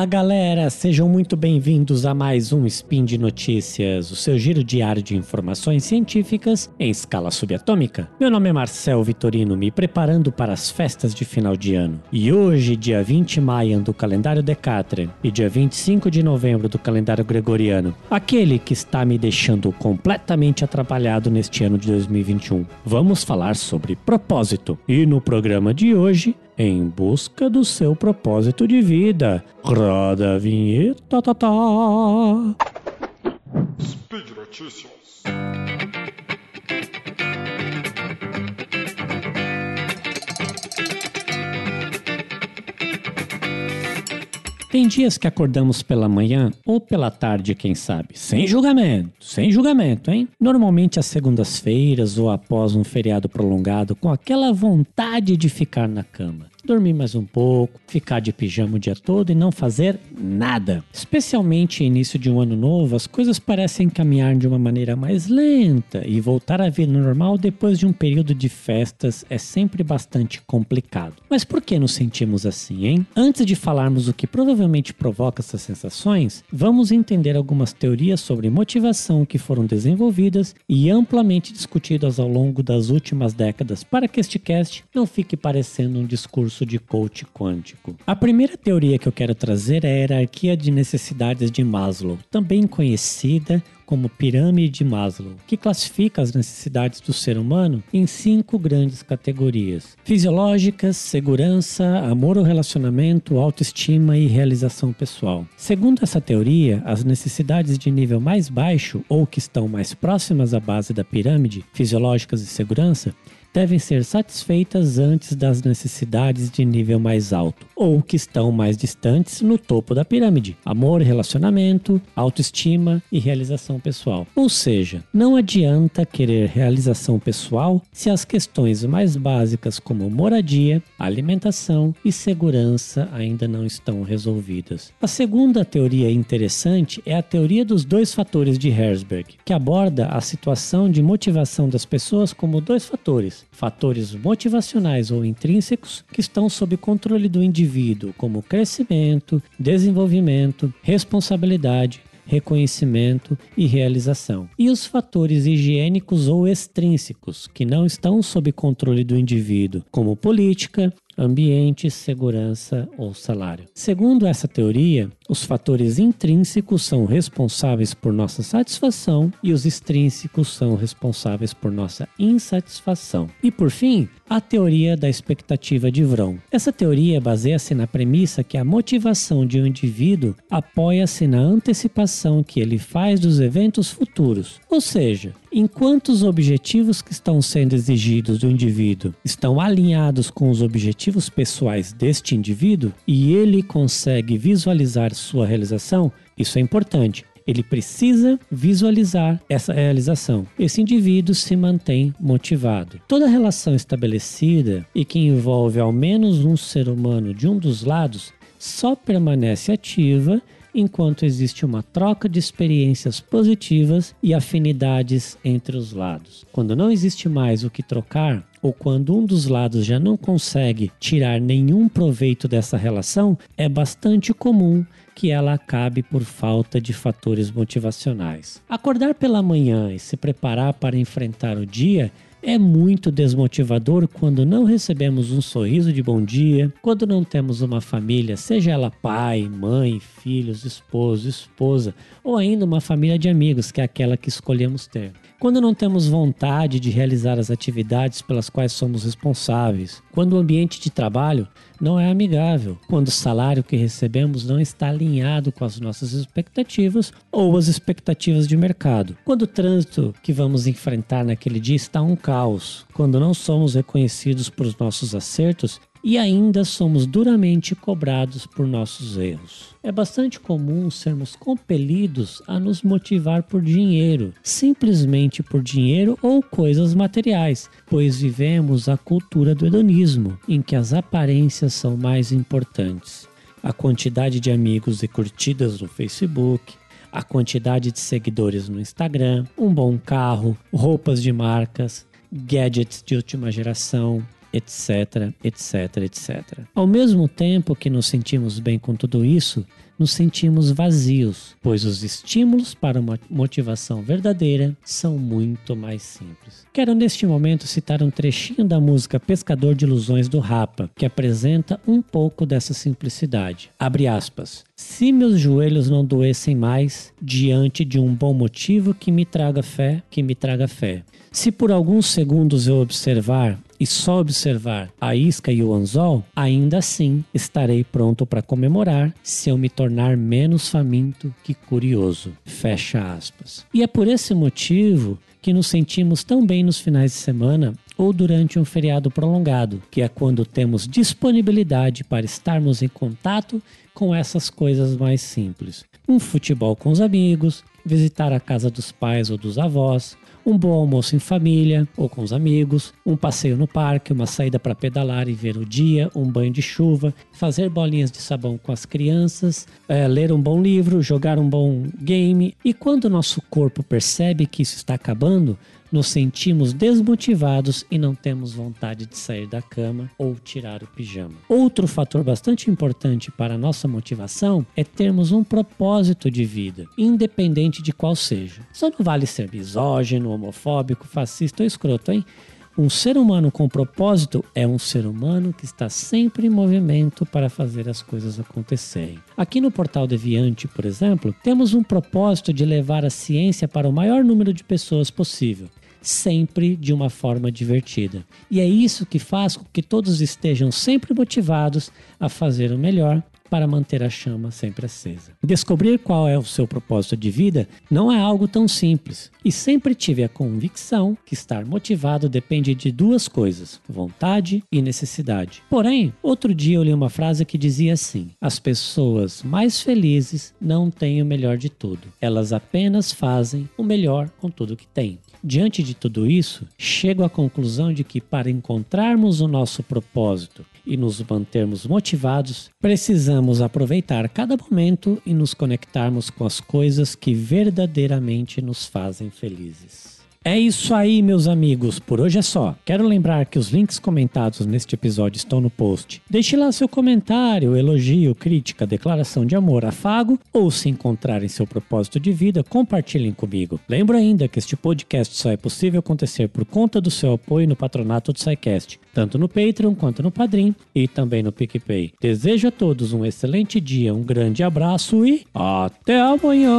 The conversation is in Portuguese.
Fala galera, sejam muito bem-vindos a mais um Spin de Notícias, o seu giro diário de informações científicas em escala subatômica. Meu nome é Marcel Vitorino, me preparando para as festas de final de ano. E hoje, dia 20 de maio do calendário Decatrian e dia 25 de novembro do calendário Gregoriano, aquele que está me deixando completamente atrapalhado neste ano de 2021. Vamos falar sobre propósito. E no programa de hoje, em busca do seu propósito de vida. Roda a vinheta, tá, tá. Speed Notícias. Tem dias que acordamos pela manhã ou pela tarde, quem sabe, sem julgamento, sem julgamento, hein? Normalmente às segundas-feiras ou após um feriado prolongado, com aquela vontade de ficar na cama dormir mais um pouco, ficar de pijama o dia todo e não fazer nada. Especialmente início de um ano novo, as coisas parecem caminhar de uma maneira mais lenta e voltar à vida normal depois de um período de festas é sempre bastante complicado. Mas por que nos sentimos assim, hein? Antes de falarmos o que provavelmente provoca essas sensações, vamos entender algumas teorias sobre motivação que foram desenvolvidas e amplamente discutidas ao longo das últimas décadas para que este cast não fique parecendo um discurso de coach quântico. A primeira teoria que eu quero trazer é a hierarquia de necessidades de Maslow, também conhecida como pirâmide de Maslow, que classifica as necessidades do ser humano em cinco grandes categorias: fisiológicas, segurança, amor ao relacionamento, autoestima e realização pessoal. Segundo essa teoria, as necessidades de nível mais baixo ou que estão mais próximas à base da pirâmide, fisiológicas e segurança, devem ser satisfeitas antes das necessidades de nível mais alto, ou que estão mais distantes no topo da pirâmide: amor, relacionamento, autoestima e realização pessoal. Ou seja, não adianta querer realização pessoal se as questões mais básicas como moradia, alimentação e segurança ainda não estão resolvidas. A segunda teoria interessante é a teoria dos dois fatores de Herzberg, que aborda a situação de motivação das pessoas como dois fatores fatores motivacionais ou intrínsecos que estão sob controle do indivíduo, como crescimento, desenvolvimento, responsabilidade, reconhecimento e realização. E os fatores higiênicos ou extrínsecos, que não estão sob controle do indivíduo, como política, ambiente, segurança ou salário. Segundo essa teoria, os fatores intrínsecos são responsáveis por nossa satisfação e os extrínsecos são responsáveis por nossa insatisfação. E por fim, a teoria da expectativa de Vroom. Essa teoria baseia-se na premissa que a motivação de um indivíduo apoia-se na antecipação que ele faz dos eventos futuros. Ou seja, enquanto os objetivos que estão sendo exigidos do indivíduo estão alinhados com os objetivos pessoais deste indivíduo e ele consegue visualizar sua realização, isso é importante. Ele precisa visualizar essa realização. Esse indivíduo se mantém motivado. Toda relação estabelecida e que envolve ao menos um ser humano de um dos lados só permanece ativa enquanto existe uma troca de experiências positivas e afinidades entre os lados. Quando não existe mais o que trocar, ou quando um dos lados já não consegue tirar nenhum proveito dessa relação, é bastante comum que ela acabe por falta de fatores motivacionais. Acordar pela manhã e se preparar para enfrentar o dia é muito desmotivador quando não recebemos um sorriso de bom dia, quando não temos uma família, seja ela pai, mãe, filhos, esposo, esposa, ou ainda uma família de amigos, que é aquela que escolhemos ter. Quando não temos vontade de realizar as atividades pelas quais somos responsáveis, quando o ambiente de trabalho não é amigável, quando o salário que recebemos não está alinhado com as nossas expectativas ou as expectativas de mercado, quando o trânsito que vamos enfrentar naquele dia está um caos, quando não somos reconhecidos por nossos acertos e ainda somos duramente cobrados por nossos erros. É bastante comum sermos compelidos a nos motivar por dinheiro, simplesmente por dinheiro ou coisas materiais, pois vivemos a cultura do hedonismo, em que as aparências são mais importantes. A quantidade de amigos e curtidas no Facebook, a quantidade de seguidores no Instagram, um bom carro, roupas de marcas, gadgets de última geração, etc, etc, etc. Ao mesmo tempo que nos sentimos bem com tudo isso, nos sentimos vazios, pois os estímulos para uma motivação verdadeira são muito mais simples. Quero neste momento citar um trechinho da música Pescador de Ilusões do Rapa, que apresenta um pouco dessa simplicidade. Abre aspas. Se meus joelhos não doessem mais diante de um bom motivo que me traga fé, que me traga fé. Se por alguns segundos eu observar e só observar a isca e o anzol, ainda assim estarei pronto para comemorar se eu me tornar menos faminto que curioso. Fecha aspas. E é por esse motivo que nos sentimos tão bem nos finais de semana ou durante um feriado prolongado, que é quando temos disponibilidade para estarmos em contato com essas coisas mais simples. Um futebol com os amigos, visitar a casa dos pais ou dos avós, um bom almoço em família ou com os amigos, um passeio no parque, uma saída para pedalar e ver o dia, um banho de chuva, fazer bolinhas de sabão com as crianças, é, ler um bom livro, jogar um bom game. E quando o nosso corpo percebe que isso está acabando, nos sentimos desmotivados e não temos vontade de sair da cama ou tirar o pijama. Outro fator bastante importante para a nossa motivação é termos um propósito de vida, independente de qual seja. Só não vale ser misógino, homofóbico, fascista ou escroto, hein? Um ser humano com propósito é um ser humano que está sempre em movimento para fazer as coisas acontecerem. Aqui no Portal Deviante, por exemplo, temos um propósito de levar a ciência para o maior número de pessoas possível sempre de uma forma divertida. E é isso que faz com que todos estejam sempre motivados a fazer o melhor para manter a chama sempre acesa. Descobrir qual é o seu propósito de vida não é algo tão simples, e sempre tive a convicção que estar motivado depende de duas coisas: vontade e necessidade. Porém, outro dia eu li uma frase que dizia assim: As pessoas mais felizes não têm o melhor de tudo, elas apenas fazem o melhor com tudo que têm. Diante de tudo isso, chego à conclusão de que para encontrarmos o nosso propósito e nos mantermos motivados, precisamos aproveitar cada momento e nos conectarmos com as coisas que verdadeiramente nos fazem felizes. É isso aí, meus amigos. Por hoje é só. Quero lembrar que os links comentados neste episódio estão no post. Deixe lá seu comentário, elogio, crítica, declaração de amor, afago ou se encontrarem seu propósito de vida, compartilhem comigo. Lembro ainda que este podcast só é possível acontecer por conta do seu apoio no patronato do SciCast, tanto no Patreon quanto no Padrim e também no PicPay. Desejo a todos um excelente dia, um grande abraço e até amanhã!